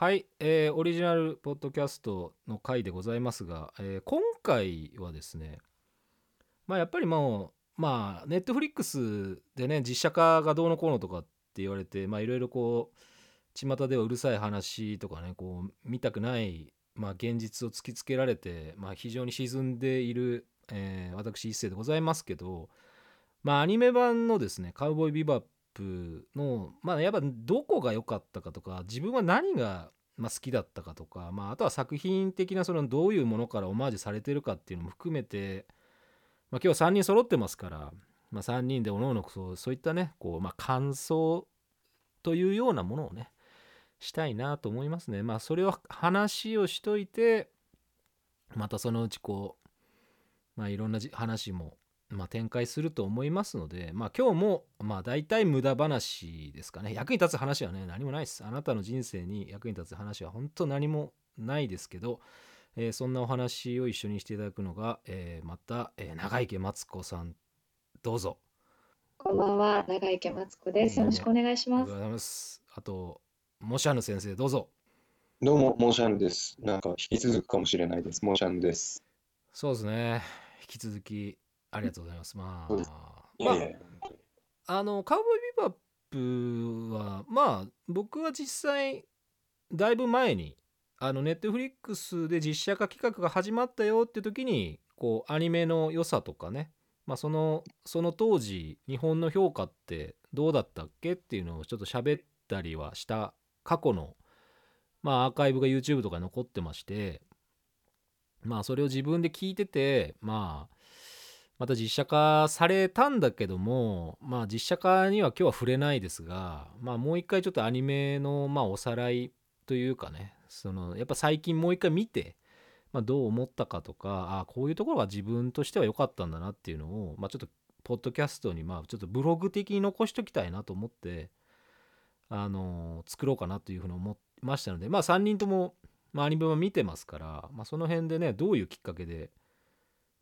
はい、えーオリジナルポッドキャストの回でございますが、えー今回はですねまあやっぱりもうまあネットフリックスでね実写化がどうのこうのとかって言われてまあいろいろこう巷ではうるさい話とかねこう見たくない、まあ、現実を突きつけられて、まあ、非常に沈んでいる、えー私一世でございますけどまあアニメ版のですね「カウボーイビバップのまあやっぱどこが良かったかとか自分は何がまあ好きだったかとか、まあ、あとは作品的なそのどういうものからオマージュされてるかっていうのも含めて、まあ、今日3人揃ってますから、まあ、3人でおのおのそうそういったねこう、まあ、感想というようなものをねしたいなと思いますね。まあそれを話をしといてまたそのうちこうまあいろんなじ話もまあ、展開すると思いますので、まあ、今日もまあ大体無駄話ですかね役に立つ話はね何もないですあなたの人生に役に立つ話は本当何もないですけど、えーそんなお話を一緒にしていただくのが、えーまた、えー長池マツ子さんどうぞこんばんは、長池マツコです。よろしくお願いしますありがとうご。ざいますあとモシャヌ先生どうぞどうも、モーシャンです。なんか引き続くかもしれないです。モーシャンです。そうですね引き続きありがとうございます。まあまああのカウボーイビバップはまあ僕は実際だいぶ前にあのネットフリックスで実写化企画が始まったよって時にこうアニメの良さとかね、まあ、そのその当時日本の評価ってどうだったっけっていうのをちょっと喋ったりはした過去の、まあ、アーカイブが YouTube とかに残ってましてまあそれを自分で聞いててまあまた実写化されたんだけどもまあ実写化には今日は触れないですがまあもう一回ちょっとアニメのまあおさらいというかねそのやっぱ最近もう一回見て、まあ、どう思ったかとかあこういうところが自分としては良かったんだなっていうのを、まあ、ちょっとポッドキャストにまあちょっとブログ的に残しときたいなと思ってあの作ろうかなというふうに思いましたのでまあ3人とも、まあ、アニメは見てますから、まあ、その辺でねどういうきっかけで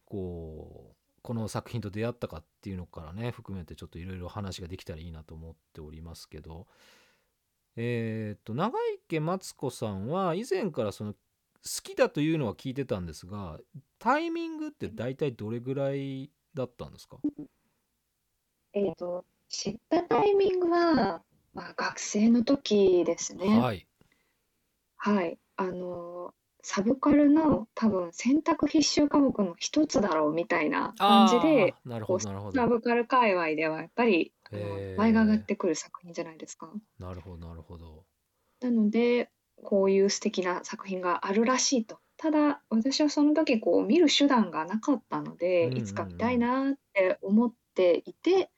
こうこの作品と出会ったかっていうのからね含めてちょっといろいろ話ができたらいいなと思っておりますけどえっと長池マツ子さんは以前からその好きだというのは聞いてたんですがタイミングって大体どれぐらいだったんですか？えっと、知ったタイミングは、まあ、学生の時ですね。はいはい。あの、サブカルの多分選択必修科目の一つだろうみたいな感じで、なるほどなるほど。サブカル界隈ではやっぱり、前が上がってくる作品じゃないですか。なるほどなるほど。なので、こういう素敵な作品があるらしいと。ただ、私はその時こう見る手段がなかったので、うんうんうん。いつか見たいなって思っていて、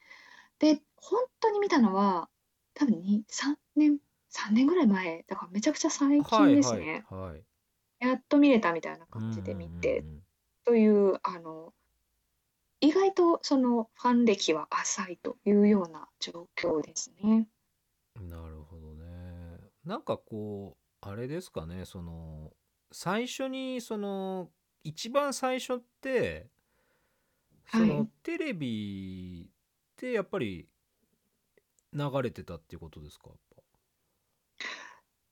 で、本当に見たのは、多分に3年、3年ぐらい前、だからめちゃくちゃ最近ですね。はいはいはいやっと見れたみたいな感じで見て、という、あの、意外とそのファン歴は浅いというような状況ですね。なるほどね。なんかこうあれですかねその最初にその一番最初ってその、はいテレビってやっぱり流れてたっていうことですか？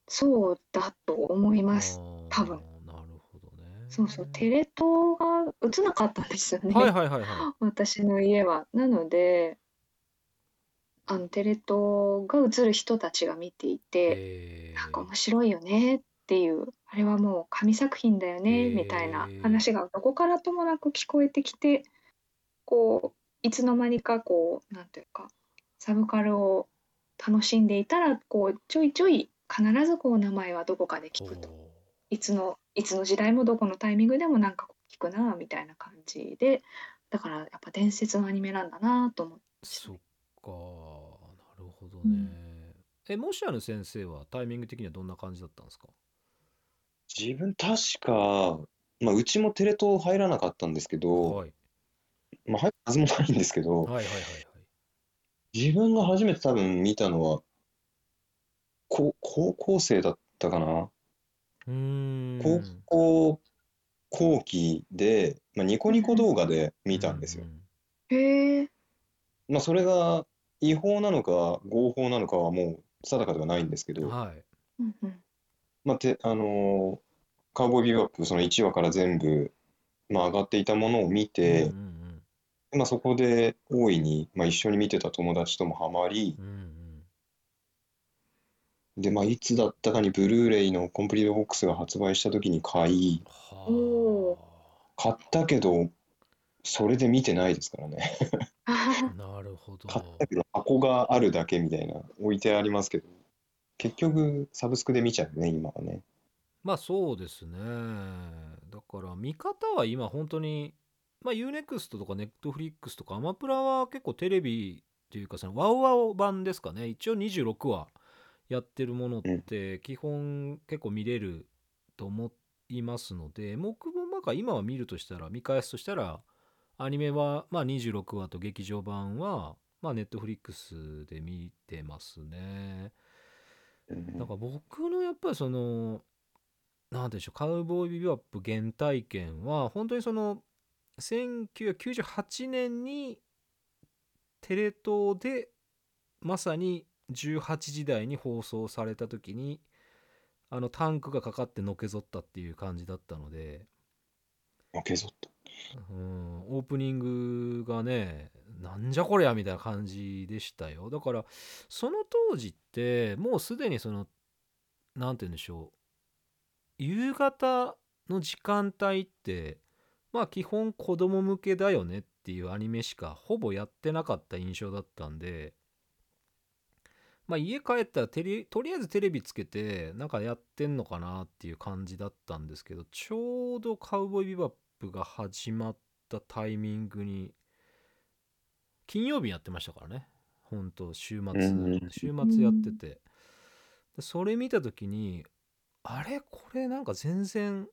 そうだと思いぱます。多分なるほどね。そうそう、テレ東が映なかったんですよね。はいはいはいは 私の家は。なので、あのテレ東が映る人たちが見ていい。て、えなんか面白いよねっていう、あれはもう神作品だよねみたいな話がどこからともなく聞こえてきて、こう、いつの間にかこう、なんていうか、サブカルを楽しんでいたら、こう、ちょいちょい必ずこう名前はどこかで聞くと。おいつの、いつの時代もどこのタイミングでもなんか聞くなみたいな感じで、だからやっぱ伝説のアニメなんだなと思って。そっかなるほどね。うんえモシアヌ先生はタイミング的にはどんな感じだったんですか？自分確か、まあ、うちもテレ東入らなかったんですけど、はいまあ、入るはずもないんですけど、はいはいはいはい。自分が初めて多分見たのは、こ高校生だったかな？うーん。高校後期で、まあ、ニコニコ動画で見たんですよ。へえ、まあ、それが違法なのか合法なのかはもう定かではないんですけど、うんはい。うんうん、まあ、て、あのーカウボーイビバップ、その1話から全部、まあ、上がっていたものを見て、うんうん。まあ、そこで大いに、まあ、一緒に見てた友達ともハマりうん、うんで、まあ、いつだったかにブルーレイのコンプリートボックスが発売した時に買い、買ったけど、それで見てないですからね。あ なるほど買ったけど、箱があるだけみたいな、置いてありますけど、結局、サブスクで見ちゃうね、今はね。まあそうですねだから見方は今本当にまあ UNEXT とか Netflix とかアマプラは結構テレビっていうかそのワウワウ版ですかね一応26話やってるものって基本結構見れると思いますので僕もなんか今は見るとしたら見返すとしたらアニメはまあ26話と劇場版はまあ Netflix で見てますね。うんなんか僕のやっぱりそのなんでしょうカウボーイビバップ原体験は本当にその1998年にテレ東でまさに18時台に放送された時にあのタンクがかかってのけぞったっていう感じだったので、のけぞった。うん、オープニングがねなんじゃこりゃみたいな感じでしたよ。だからその当時ってもうすでにそのなんて言うんでしょう。夕方の時間帯ってまあ基本子供向けだよねっていうアニメしかほぼやってなかった印象だったんでまあ家帰ったらテレとりあえずテレビつけてなんかやってんのかなっていう感じだったんですけどちょうどカウボーイビバップが始まったタイミングに金曜日やってましたからね。ほんと週末うん。週末やってて。でそれ見た時にあれ？これなんか全然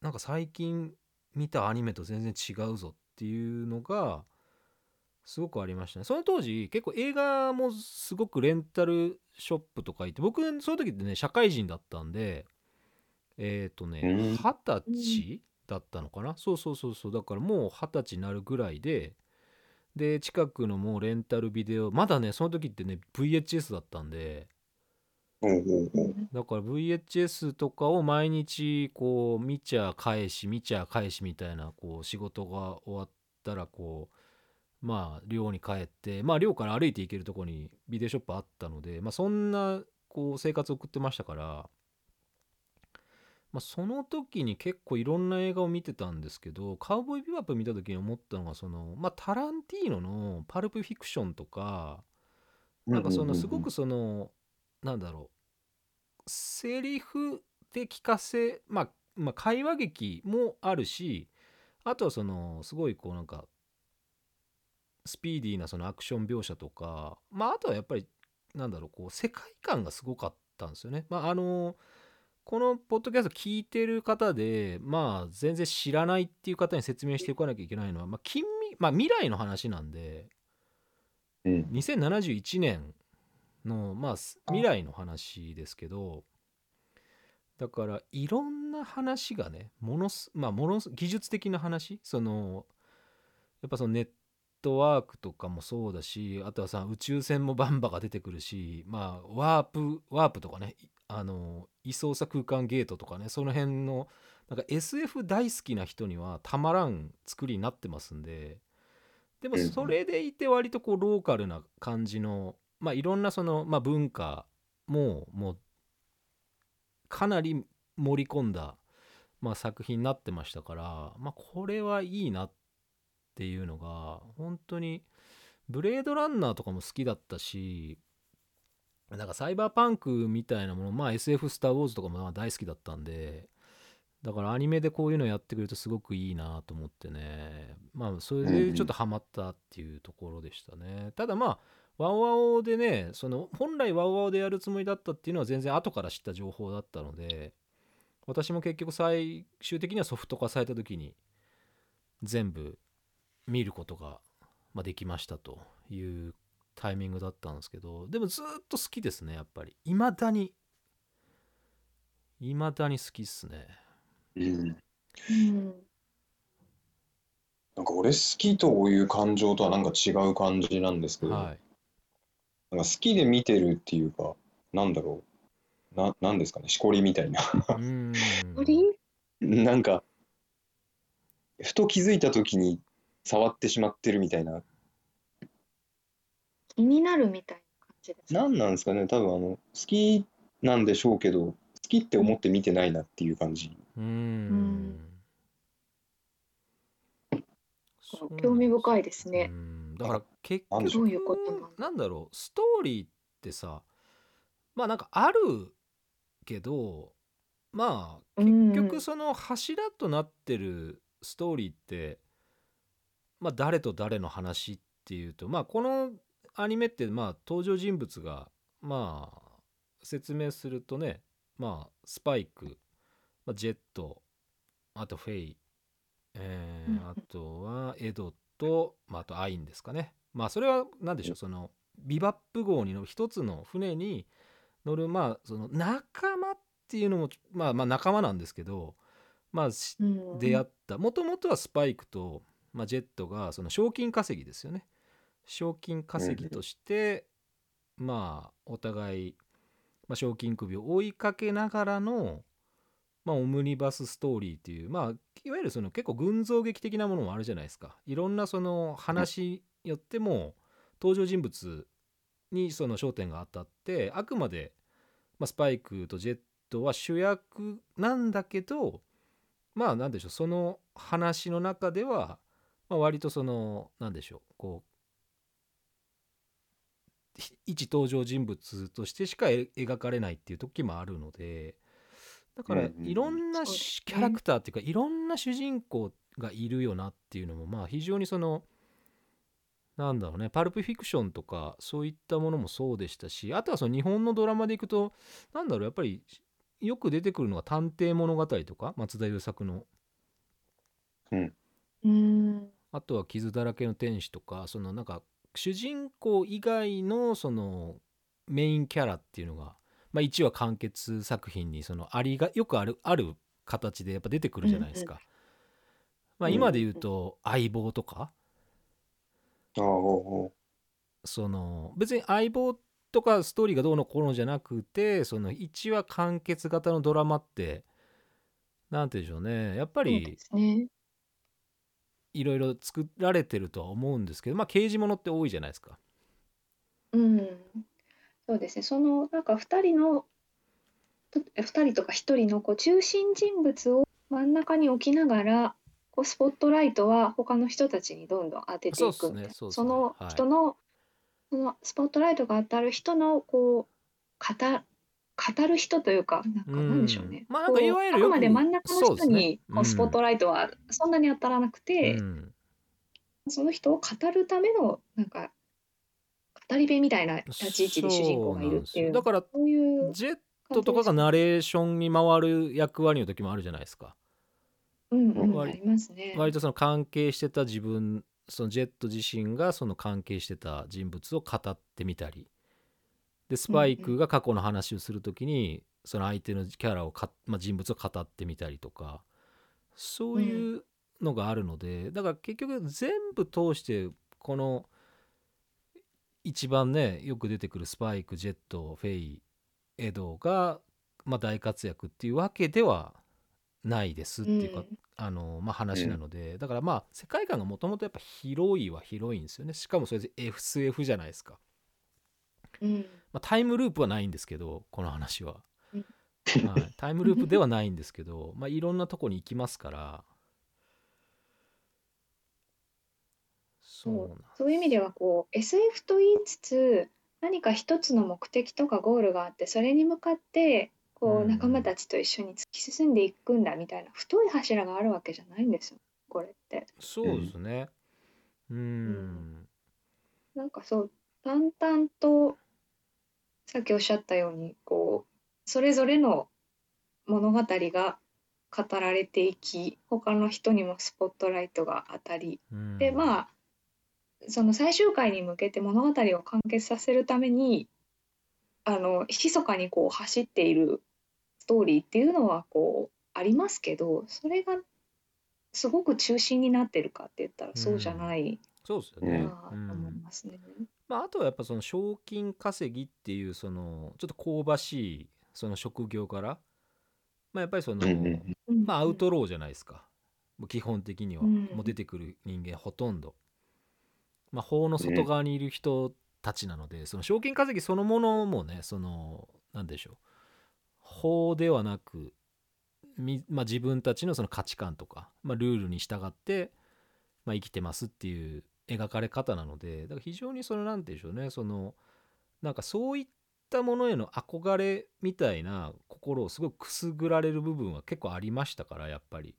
なんか最近見たアニメと全然違うぞっていうのがすごくありましたね。その当時結構映画もすごくレンタルショップとか行って僕その時ってね社会人だったんでえっ、とねうん。二十歳だったのかな？そうそうそうそう。だからもう二十歳になるぐらいでで近くのもうレンタルビデオまだねその時ってね VHS だったんでだから VHS とかを毎日こう見ちゃ返し見ちゃ返しみたいなこう仕事が終わったらこうまあ寮に帰ってまあ寮から歩いて行けるとこにビデオショップあったのでまあそんなこう生活を送ってましたからまあその時に結構いろんな映画を見てたんですけどカウボーイビバップ見た時に思ったのがそのまあタランティーノのパルプフィクションとかなんかそのすごくそのなんだろうセリフで聞かせまあまあ会話劇もあるしあとはそのすごいこうなんかスピーディーなそのアクション描写とかまああとはやっぱりなんだろうこう世界観がすごかったんですよね。まああのこのポッドキャスト聞いてる方でまあ全然知らないっていう方に説明していかなきゃいけないのは、まあ、近未まあ未来の話なんでうん2071年のまあす未来の話ですけどだからいろんな話がねものすまあものす技術的な話そのやっぱそのネットワークとかもそうだしあとはさ宇宙船もバンバが出てくるしまあワープワープとかねいあの異操作空間ゲートとかねその辺のなんか SF 大好きな人にはたまらん作りになってますんででもうん。それでいて割とこうローカルな感じのまあいろんなその、まあ、文化ももうかなり盛り込んだ、まあ、作品になってましたから、まあ、これはいいなっていうのが本当にブレードランナーとかも好きだったしなんかサイバーパンクみたいなものまあ SF スター・ウォーズとかも大好きだったんでだからアニメでこういうのやってくれるとすごくいいなと思ってね。まあそれでちょっとハマったっていうところでしたね、ただまあワオワオでねその本来ワオワオでやるつもりだったっていうのは全然後から知った情報だったので私も結局最終的にはソフト化された時に全部見ることが、まあ、できましたというタイミングだったんですけどでもずっと好きですねやっぱり。いまだに。いまだに好きっすね。うん。うん。なんか俺好きという感情とはなんか違う感じなんですけど、はい。なんか好きで見てるっていうか、なんだろう。ななんですかねしこりみたいな。うん。鳥なんかふと気づいた時に触ってしまってるみたいな。気になるみたいな感じですか？何なんですかね？多分あの好きなんでしょうけど好きって思って見てないなっていう感じ。うん。そう興味深いですね。うんだから結なんでしょ局どういうことなのなんだろう。ストーリーってさまあなんかあるけどまあうん。結局その柱となってるストーリーってまあ誰と誰の話っていうとまあこのアニメってまあ登場人物がまあ説明するとねまあスパイク、まあ、ジェットあとフェイ、えーあとはエドと、まあ、あとアインですかね。まあそれは何でしょうそのビバップ号にの一つの船に乗るまあその仲間っていうのもまあまあ仲間なんですけどまあ出会った。もともとはスパイクと、まあ、ジェットがその賞金稼ぎですよね。賞金稼ぎとして、まあお互い、まあ、賞金首を追いかけながらの、まあ、オムニバスストーリーっていうまあいわゆるその結構群像劇的なものもあるじゃないですか。いろんなその話によっても登場人物にその焦点が当たってあくまで、まあ、スパイクとジェットは主役なんだけどまあなんでしょうその話の中では、まあ、割とそのなんでしょうこうひ一登場人物としてしかえ描かれないっていう時もあるのでだからいろんなキャラクターっていうかいろんな主人公がいるよなっていうのもまあ非常にそのなんだろうねパルプフィクションとかそういったものもそうでしたしあとはその日本のドラマでいくとなんだろうやっぱりよく出てくるのが探偵物語とか松田優作の。うんあとは傷だらけの天使とかそのなんか主人公以外のそのメインキャラっていうのが、まあ、1話完結作品にそのありがよくあるある形でやっぱ出てくるじゃないですか。まあ、今で言うと相棒とかその別に相棒とかストーリーがどうのこうのじゃなくてその1話完結型のドラマってなんて言うんでしょうねやっぱり。いろいろ作られてるとは思うんですけどまあ刑事ものって多いじゃないですか。うん。そうですね。そのなんか二人のと二人とか一人のこう中心人物を真ん中に置きながら、こうスポットライトは他の人たちにどんどん当てていくみたいな。ねそうっすねそのはい人の、そのスポットライトが当たる人のこう語語る人というか、なんかうんなんでしょうね。まあなんかいわゆるあくまで真ん中の人にこうスポットライトはそんなに当たらなくて、うんその人を語るためのなんか語り部みたいな立ち位置で主人公がいるっていうだからそういうジェットとかがナレーションに回る役割の時もあるじゃないですか。うんうんあ割りますね。割とその関係してた自分そのジェット自身がその関係してた人物を語ってみたりでスパイクが過去の話をする時にその相手のキャラをか、まあ、人物を語ってみたりとかそういうのがあるので、だから結局全部通してこの一番ねよく出てくるスパイクジェットフェイエドが、まあ、大活躍っていうわけではないですっていうか、うん。あのまあ、話なので、だからまあ世界観がもともとやっぱ広いは広いんですよね。しかもそれで FSF じゃないですか、うん。まあ、タイムループはないんですけどこの話は、うん。はい、タイムループではないんですけど、まあ、いろんなとこに行きますから。そう。そういう意味ではこう SF と言いつつ何か一つの目的とかゴールがあってそれに向かってこううん。仲間たちと一緒に突き進んでいくんだみたいな太い柱があるわけじゃないんですよこれって。そうですね。うん。なんかそう淡々とさっきおっしゃったようにこうそれぞれの物語が語られていき他の人にもスポットライトが当たりうん。でまあその最終回に向けて物語を完結させるためにあの密かにこう走っているストーリーっていうのはこうありますけどそれがすごく中心になってるかって言ったらそうじゃないそうですようんねうん。思いますね。まあ、あとはやっぱその賞金稼ぎっていうそのちょっと香ばしいその職業から、まあ、やっぱりその、まあ、アウトローじゃないですか。基本的には、うんもう出てくる人間ほとんど、まあ、法の外側にいる人たちなので、その賞金稼ぎそのものもねそのなんでしょう。法ではなくみ、まあ、自分たちのその価値観とか、まあ、ルールに従って、まあ、生きてますっていう描かれ方なのでだから非常にそのなんて言うんでしょうねそのなんかそういったものへの憧れみたいな心をすごくくすぐられる部分は結構ありましたからやっぱり。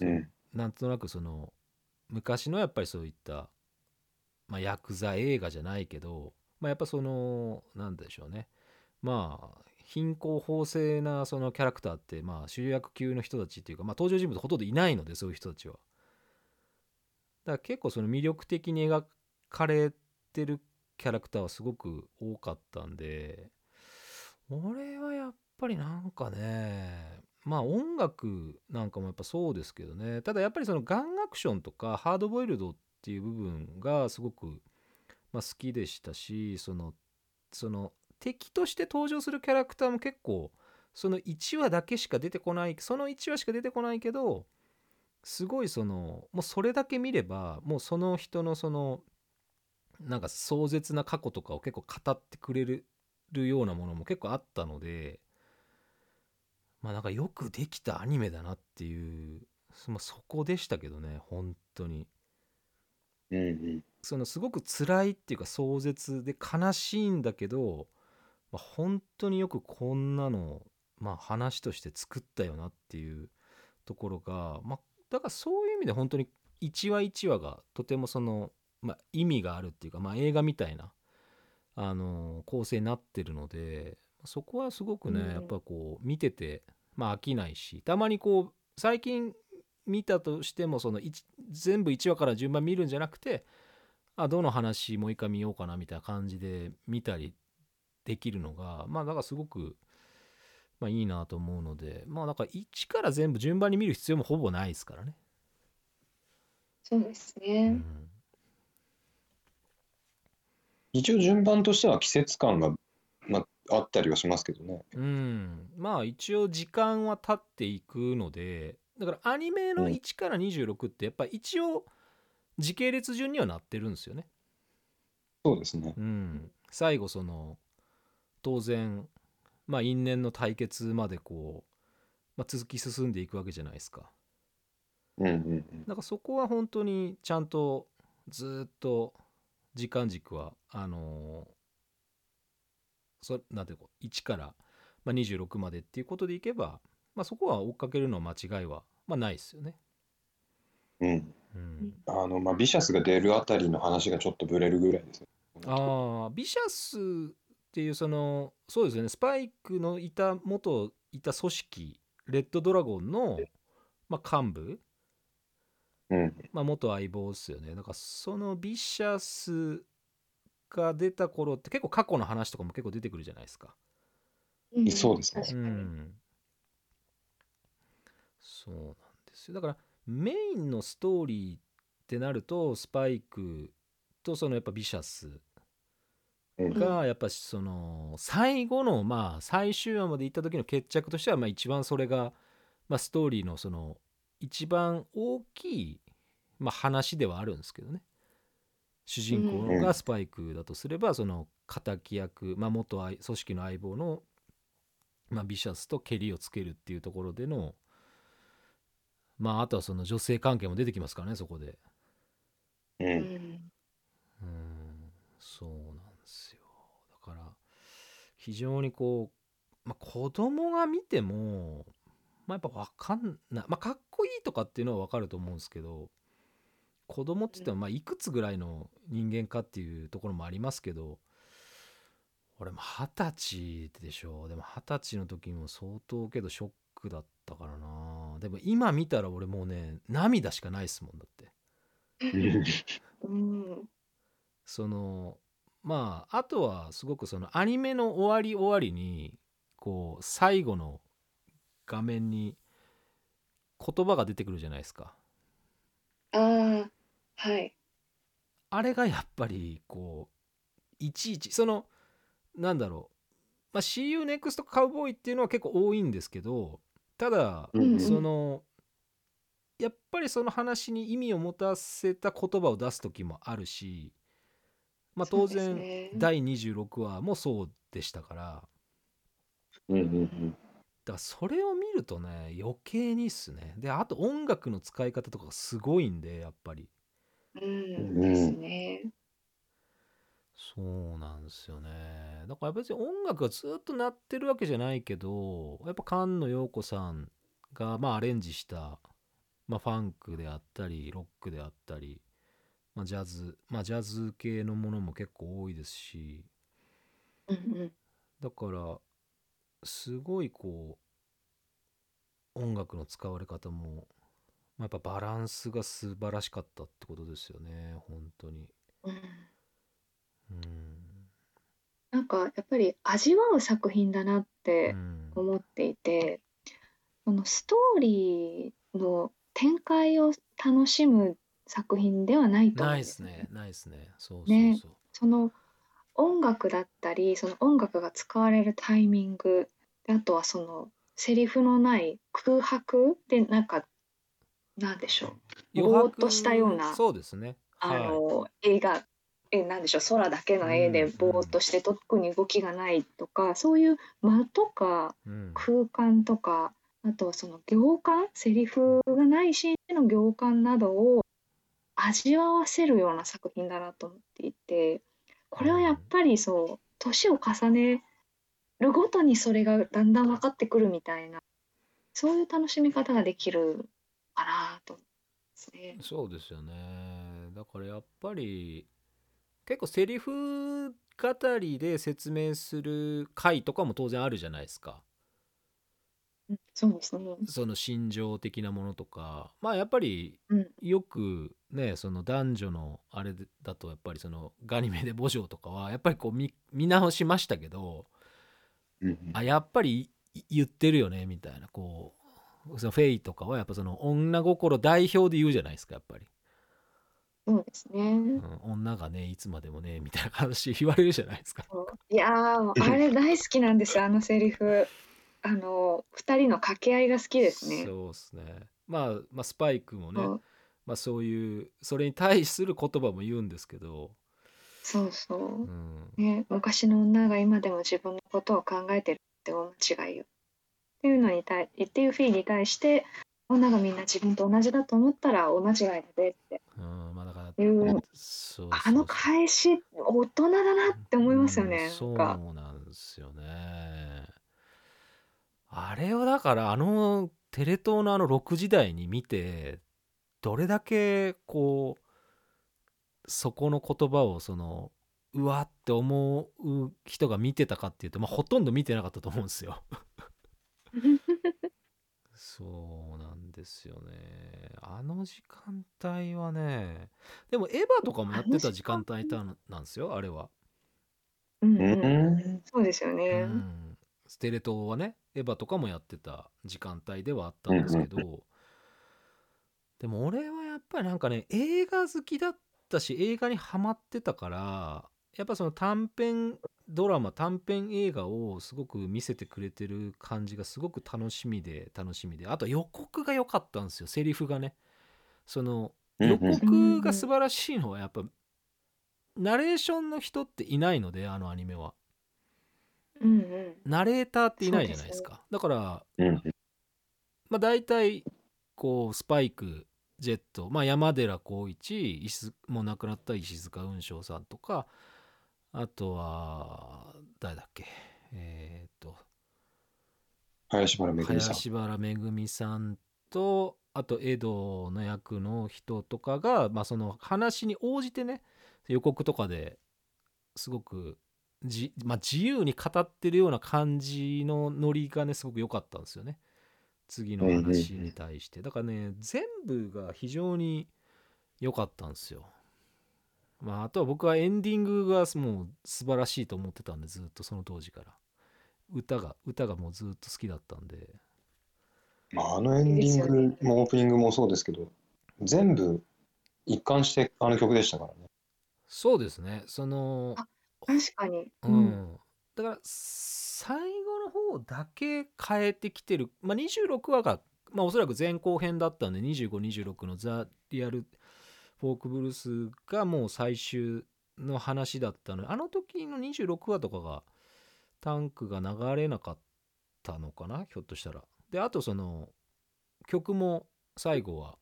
うんなんとなくその昔のやっぱりそういった、まあ、ヤクザ映画じゃないけど、まあ、やっぱそのなんでしょうねまあ貧困法制なそのキャラクターってまあ主役級の人たちっていうか、まあ、登場人物ほとんどいないのでそういう人たちは。だから結構その魅力的に描かれてるキャラクターはすごく多かったんで俺はやっぱりなんかねまあ音楽なんかもやっぱそうですけどね。ただやっぱりそのガンアクションとかハードボイルドっていう部分がすごく、まあ、好きでしたしそのその敵として登場するキャラクターも結構その1話だけしか出てこないその1話しか出てこないけどすごいそのもうそれだけ見ればもうその人のそのなんか壮絶な過去とかを結構語ってくれるようなものも結構あったのでまあなんかよくできたアニメだなっていう、まあ、そこでしたけどね本当に。うんうん。そのすごく辛いっていうか壮絶で悲しいんだけど、まあ、本当によくこんなの、まあ、話として作ったよなっていうところが、まあ、だからそういう意味で本当に一話一話がとてもその、まあ、意味があるっていうか、まあ、映画みたいな、あの構成になってるのでそこはすごくね、うん。やっぱこう見てて、まあ、飽きないしたまにこう最近見たとしてもその一全部1話から順番見るんじゃなくてあどの話もう一回見ようかなみたいな感じで見たりできるのがまあだからすごく、まあ、いいなと思うのでまあだから1から全部順番に見る必要もほぼないですからね。そうですうね。ん一応順番としては季節感が、まあ、あったりはしますけどね。うん、まあ一応時間は経っていくのでだからアニメのうん1から26ってやっぱ一応時系列順にはなってるんですよね。そうですね。うん、最後その当然まあ因縁の対決までこう、まあ、続き進んでいくわけじゃないですか。うんうんうん。だからそこは本当にちゃんとずっと時間軸はあのそなんていうの1から、まあ、26までっていうことでいけば、まあ、そこは追っかけるのは間違いは、まあ、ないですよね。うん。うん、あの、まあ、ビシャスが出るあたりの話がちょっとブレるぐらいですね。ああビシャスっていうそのそうですよね。スパイクのいた元いた組織レッドドラゴンの、まあ、幹部。うん。まあ、元相棒ですよね。だからそのビシャスが出た頃って結構過去の話とかも結構出てくるじゃないですか。ん。そうですね。う。ん、そうなんですよ。だからメインのストーリーってなるとスパイクとそのやっぱビシャスうんがやっぱその最後のまあ最終話まで行った時の決着としてはまあ一番それがまあストーリーのその一番大きいまあ話ではあるんですけどね主人公がスパイクだとすればその敵役まあ元愛組織の相棒のまあビシャスとケリをつけるっていうところでのまああとはその女性関係も出てきますからねそこで。う。うんんうんそうなんですよだから非常にこう、まあ、子供が見ても、まあ、やっぱ分かんない、まあ、かっこいいとかっていうのは分かると思うんですけど子供って言ってもまあいくつぐらいの人間かっていうところもありますけど俺も二十歳でしょでも二十歳の時も相当けどショックだったからな。でも今見たら俺もうね涙しかないですもんだって。うん。そのまああとはすごくそのアニメの終わり終わりにこう最後の画面に言葉が出てくるじゃないですか。ああはい。あれがやっぱりこういちいちそのなんだろまあ、See You Next カウボーイっていうのは結構多いんですけどただ、うんうん。そのやっぱりその話に意味を持たせた言葉を出す時もあるし、まあ、当然、ね第26話もそうでしたから。うんうん。だからそれを見るとね余計にっすね。であと音楽の使い方とかがすごいんでやっぱり。うんですね。そうなんですよね。だから別に音楽がずっと鳴ってるわけじゃないけどやっぱ菅野陽子さんがまあアレンジした、まあ、ファンクであったりロックであったり、まあ、ジャズまあジャズ系のものも結構多いですし。うんうん。だからすごいこう音楽の使われ方も、まあ、やっぱバランスが素晴らしかったってことですよね本当に。うん。うん。なんかやっぱり味わう作品だなっうてん。思っていて、そのストーリーの展開を楽しむ作品ではないと。思なうんですよね。ねないっすね。そうそうねそう。その音楽だったりその音楽が使われるタイミングであとはそのセリフのない空白でなんかなんでしょう。ぼーっとしたようなそうですね。あはい。の、映画えなんでしょう。空だけの絵でうんぼーっとして特に動きがないとか、そういう間とかうん。空間とかあとはその行間セリフがないシーンでの行間などを味わわせるような作品だなと思っていてこれはやっぱりそう年を重ねるごとにそれがだんだん分かってくるみたいなそういう楽しみ方ができるかなと思すね。そうですよね。だからやっぱり結構セリフ語りで説明する回とかも当然あるじゃないですか。うんそうですね。その心情的なものとかまあやっぱりうん。よくねその男女のあれだとやっぱりそのガニメデ墓場とかはやっぱりこう見見直しましたけどうん。あやっぱりい言ってるよねみたいな。こうそのフェイとかはやっぱその女心代表で言うじゃないですかやっぱり、そうですね。うん、女がねいつまでもねみたいな話言われるじゃないですか。そう。いやーもうあれ大好きなんですよあのセリフあの二人の掛け合いが好きですね。そうですね。まあ、まあ、スパイクもね、そう。まあ、そういうそれに対する言葉も言うんですけど、そうそう。う、ん、ね昔の女が今でも自分のことを考えてるって大間違いよ。っていうのに対っていうフィーに対して女がみんな自分と同じだと思ったら大間違いだぜって。うん、まあだからいうそうそうあの返し大人だなって思いますよね、うんそうなんですよねあれをだからあのテレ東のあの6時台に見てどれだけこうそこの言葉をそのうわって思う人が見てたかっていうと、まあ、ほとんど見てなかったと思うんですよ。そうなんですよね。あの時間帯はねでもエヴァとかもやってた時間帯たなんですよあれは。うんううん。んそうですよね、うん、ステレ東はねエヴァとかもやってた時間帯ではあったんですけど、でも俺はやっぱりなんかね映画好きだったし映画にハマってたからやっぱその短編ドラマ短編映画をすごく見せてくれてる感じがすごく楽しみで楽しみで。あと予告が良かったんですよセリフがね。その予うんうん。告が素晴らしいのはやっぱナレーションの人っていないのであのアニメはうんうん。ナレーターっていないじゃないですか。だからうんまあ大体こうスパイクジェット、まあ、山寺宏一石もう亡くなった石塚雲翔さんとかあとは誰だっけ？えっ、と。林原めぐみさん。林原めぐみさんとあと江戸の役の人とかが、まあ、その話に応じてね予告とかですごくじ、まあ、自由に語ってるような感じのノリがねすごく良かったんですよね。次の話に対して。だからね全部が非常に良かったんですよ。まああとは僕はエンディングがもう素晴らしいと思ってたんでずっとその当時から。歌が歌がもうずっと好きだったんで。まあ、あのエンディングもオープニングもそうですけど、全部一貫してあの曲でしたからね。そうですね。そのあ確かに、うん、だから最後の方だけ変えてきてる、まあ、26話が、まあ、おそらく前後編だったんで2526のザ・リアルフォークブルースがもう最終の話だったのであの時の26話とかがタンクが流れなかったのかなひょっとしたら。であとその曲も最後は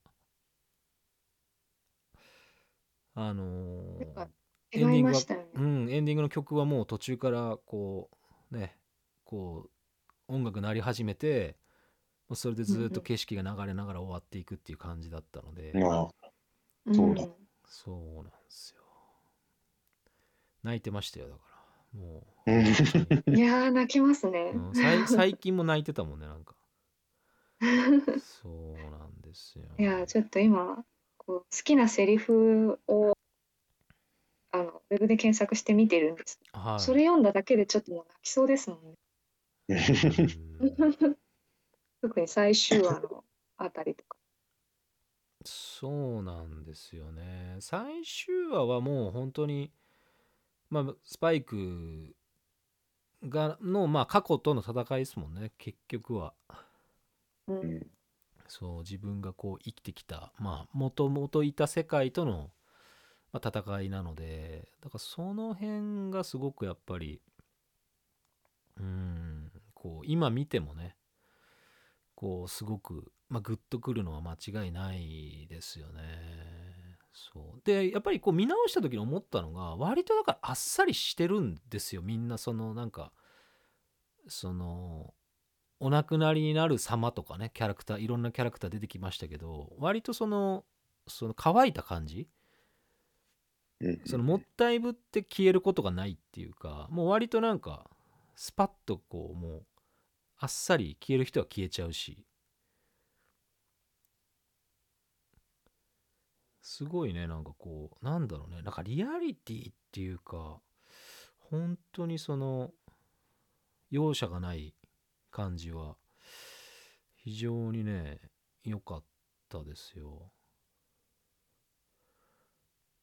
あのーエンディングが違いましたよね。うん、エンディングの曲はもう途中からこうねこう音楽鳴り始めてもうそれでずっと景色が流れながら終わっていくっていう感じだったので、まあ、うんそうだ。そうなんですよ。泣いてましたよだから。もう。ん。う、いやー泣きますね。うん、さい 最近も泣いてたもんねなんか。そうなんですよ。いやーちょっと今こう好きなセリフをあのウェブで検索して見てるんです。はいそれ読んだだけでちょっともう泣きそうですもんね。うん 特に最終話のあたりとか。そうなんですよね最終話はもう本当にまあスパイクがのまあ過去との戦いですもんね結局はうんうんそう自分がこう生きてきたまあもともといた世界との、まあ、戦いなのでだからその辺がすごくやっぱりうんこう今見てもねこうすごく、まあ、グッとくるのは間違いないですよね。そうでやっぱりこう見直した時に思ったのが割とだからあっさりしてるんですよみんなそのなんかそのお亡くなりになる様とかねキャラクターいろんなキャラクター出てきましたけど割とそのその乾いた感じそのもったいぶって消えることがないっていうかもう割となんかスパッとこうもうあっさり消える人は消えちゃうし。すごいねなんかこうなんだろうね。なんかリアリティっていうか本当にその容赦がない感じは非常にね良かったですよ。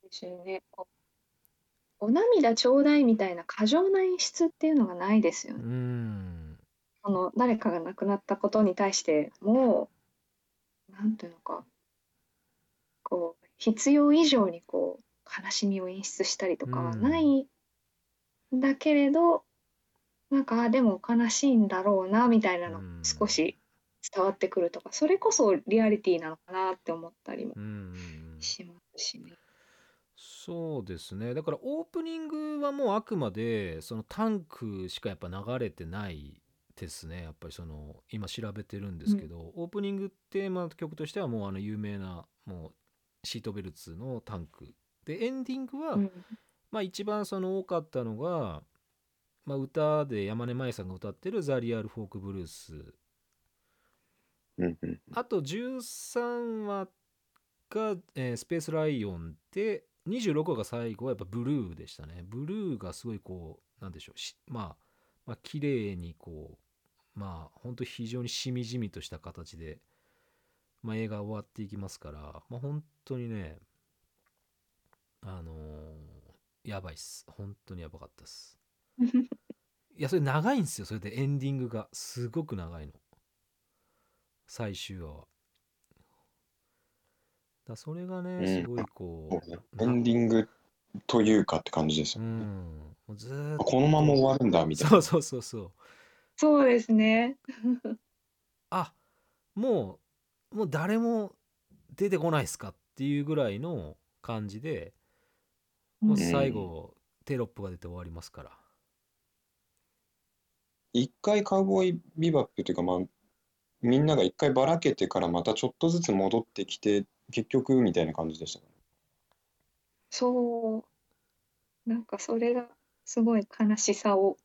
ですよね。こうお涙ちょうだいみたいな過剰な演出っていうのがないですようね。んその誰かが亡くなったことに対してもうなんていうのかこう必要以上にこう悲しみを演出したりとかはないんだけれど、なんかあでも悲しいんだろうなみたいなのうん少し伝わってくるとかそれこそリアリティなのかなって思ったりもうんうんうんしますしね。そうですね。だからオープニングはもうあくまでそのタンクしかやっぱ流れてないですね。やっぱりその今調べてるんですけど、オープニングテーマ曲としてはもうあの有名なもうシートベルツのタンク。でエンディングは、うん。まあ一番その多かったのが、まあ、歌で山根舞さんが歌ってる「ザ・リアル・フォーク・ブルース」あと13話が、えースペースライオンで26話が最後はやっぱブルーでしたね。ブルーがすごいこうなんでしょう。しまあまあ綺麗にこうまあ本当非常にしみじみとした形で、まあ、映画終わっていきますからまあ本当にねあのーやばいっす。本当にやばかったっす。いやそれ長いんですよ。それでエンディングが。すごく長いの。最終話は。だからそれがねうん。すごいこそうエンディングというかって感じですうよ。ね。ん。もうずーっあと。このまま終わるんだみたいな。そうそうそうそう。そうですね。あもうもう誰も出てこないっすかっていうぐらいの感じでもう最後、テロップが出て終わりますから。一回カウボーイビバップというか、まあ、みんなが一回ばらけてからまたちょっとずつ戻ってきて、結局みたいな感じでしたか？ね。そう。なんかそれがすごい悲しさを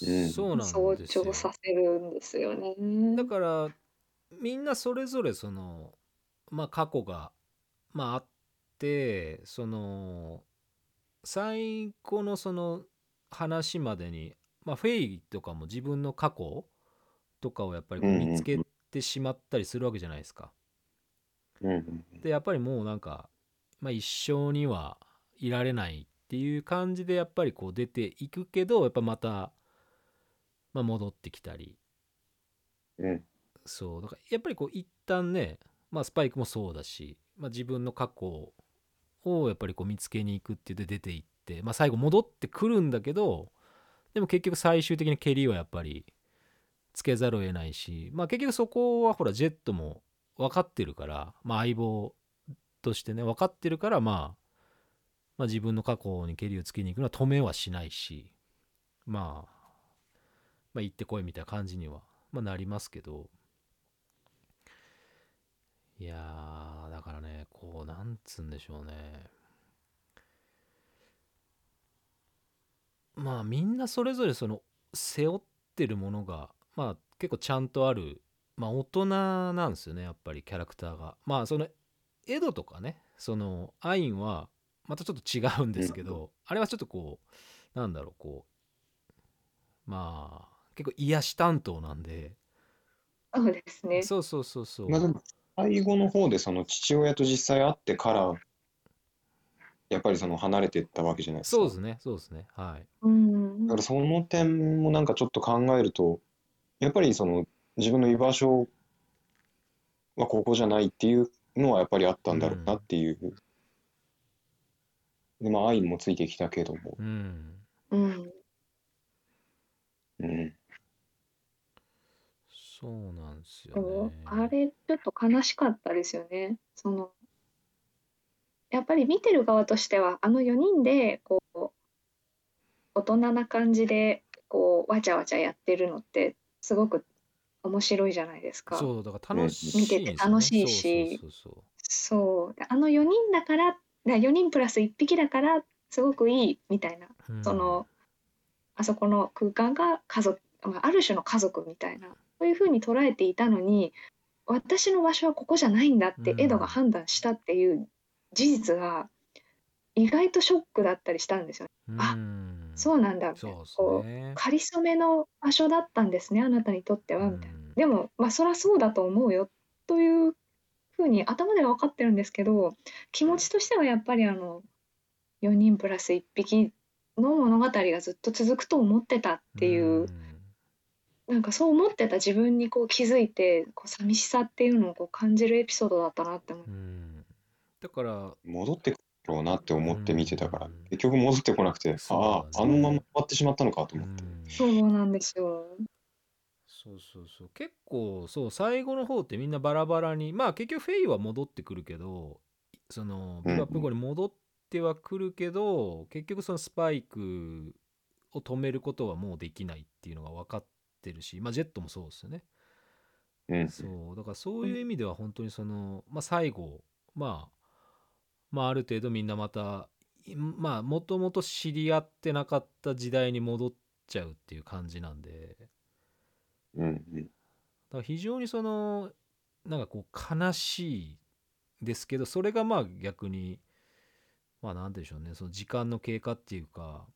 うんそうなん象ですよ徴させるんですよね。だからみんなそれぞれそのまあ過去がまああってその最後のその話までに、まあ、フェイとかも自分の過去とかをやっぱりこううんうんうん見つけてしまったりするわけじゃないですか。でやっぱりもうなんか、まあ、一生にはいられないっていう感じでやっぱりこう出ていくけどやっぱまたまあ、戻ってきたり。うん。そう。だからやっぱりこう一旦ね、まあ、スパイクもそうだし、まあ、自分の過去をやっぱりこう見つけに行くって言って出て行って、まあ、最後戻ってくるんだけどでも結局最終的に蹴りはやっぱりつけざるを得ないし、まあ、結局そこはほらジェットも分かってるから、まあ、相棒としてね分かってるから、まあ、まあ自分の過去に蹴りをつけに行くのは止めはしないしまあまあ行ってこいみたいな感じには、まあ、なりますけど。いやーだからねこうなんつうんでしょうね。まあみんなそれぞれその背負ってるものがまあ結構ちゃんとあるまあ大人なんですよねやっぱりキャラクターが。まあそのエドとかねそのアインはまたちょっと違うんですけど、あれはちょっとこうなんだろうこうまあ結構癒し担当なんで。そうですね。そうそうそうそう、まあでも、最後の方でその父親と実際会ってから、やっぱりその離れていったわけじゃないですか。そうですねそうですね。はい。うん。だからその点もなんかちょっと考えると、やっぱりその自分の居場所はここじゃないっていうのはやっぱりあったんだろうなっていう。で、まあ愛もついてきたけども。うんうん。うん。そうなんですよねあれちょっと悲しかったですよね。そのやっぱり見てる側としてはあの4人でこう大人な感じでこうわちゃわちゃやってるのってすごく面白いじゃないですか。そうだから楽しいん見てて楽しいし。そう。そうそうそうであの4人だからだ4人プラス1匹だからすごくいいみたいな、そううん。そのあそこの空間が家族まあある種の家族みたいな。そういうふうに捉えていたのに私の場所はここじゃないんだってうん。エドが判断したっていう事実が意外とショックだったりしたんですよね。あうんそうなんだ。みたいなそうですこうねかりそめの場所だったんですねあなたにとってはみたいな。うんでもまあそりゃそうだと思うよというふうに頭では分かってるんですけど気持ちとしてはやっぱりあの4人プラス1匹の物語がずっと続くと思ってたっていう、なんかそう思ってた自分にこう気づいてこう寂しさっていうのをこう感じるエピソードだったなって思う。うん。うんだから戻ってくろうなって思って見てたからうん、結局戻ってこなくて、そうああ、あのまま終わってしまったのかとう思って。んそうなんですよ。そうそうそう結構そう最後の方ってみんなバラバラにまあ結局フェイは戻ってくるけどそのビバップ号に戻ってはくるけど、結局そのスパイクを止めることはもうできないっていうのが分かってるしまあジェットもそうですよねうん。そうだからそういう意味では本当にその、まあ、最後、まあ、まあある程度みんなまたいまあもともと知り合ってなかった時代に戻っちゃうっていう感じなんでうんうん。だから非常にそのなんかこう悲しいですけどそれがまあ逆にまあなんでしょうねその時間の経過っていうか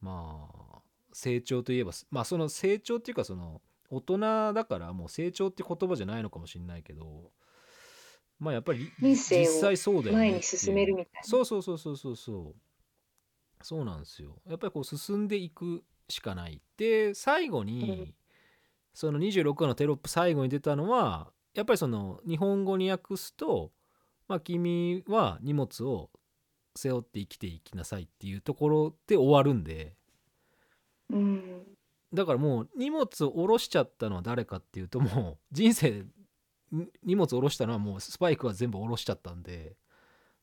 まあ成長といえばまあその成長っていうかその大人だからもう成長って言葉じゃないのかもしれないけどまあやっぱり人生を前に進めるみたいな。そうそうそうそうそう。そうそうなんですよ。やっぱりこう進んでいくしかない。で最後に、うん。その26話のテロップ最後に出たのはやっぱりその日本語に訳すと「まあ、君は荷物を背負って生きていきなさい」っていうところで終わるんで。うん。だからもう荷物を下ろしちゃったのは誰かっていうともう人生に荷物を下ろしたのはもうスパイクは全部下ろしちゃったんで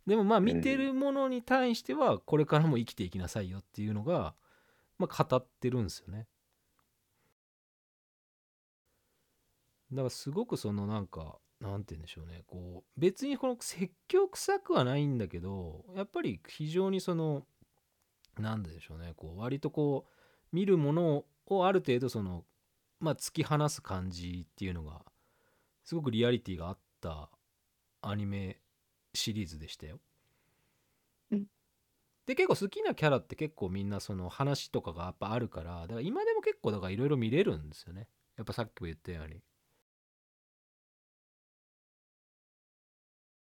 でもまあ見てるものに対してはこれからも生きていきなさいよっていうのが、まあ、語ってるんですよね。だからすごくそのなんかなんて言うんでしょうねこう別にこの説教臭くはないんだけどやっぱり非常にそのなんでしょうねこう割とこう見るものをある程度そのまあ突き放す感じっていうのがすごくリアリティがあったアニメシリーズでしたよ。うんで結構好きなキャラって結構みんなその話とかがやっぱあるからだから今でも結構だからいろいろ見れるんですよね。やっぱさっきも言ったように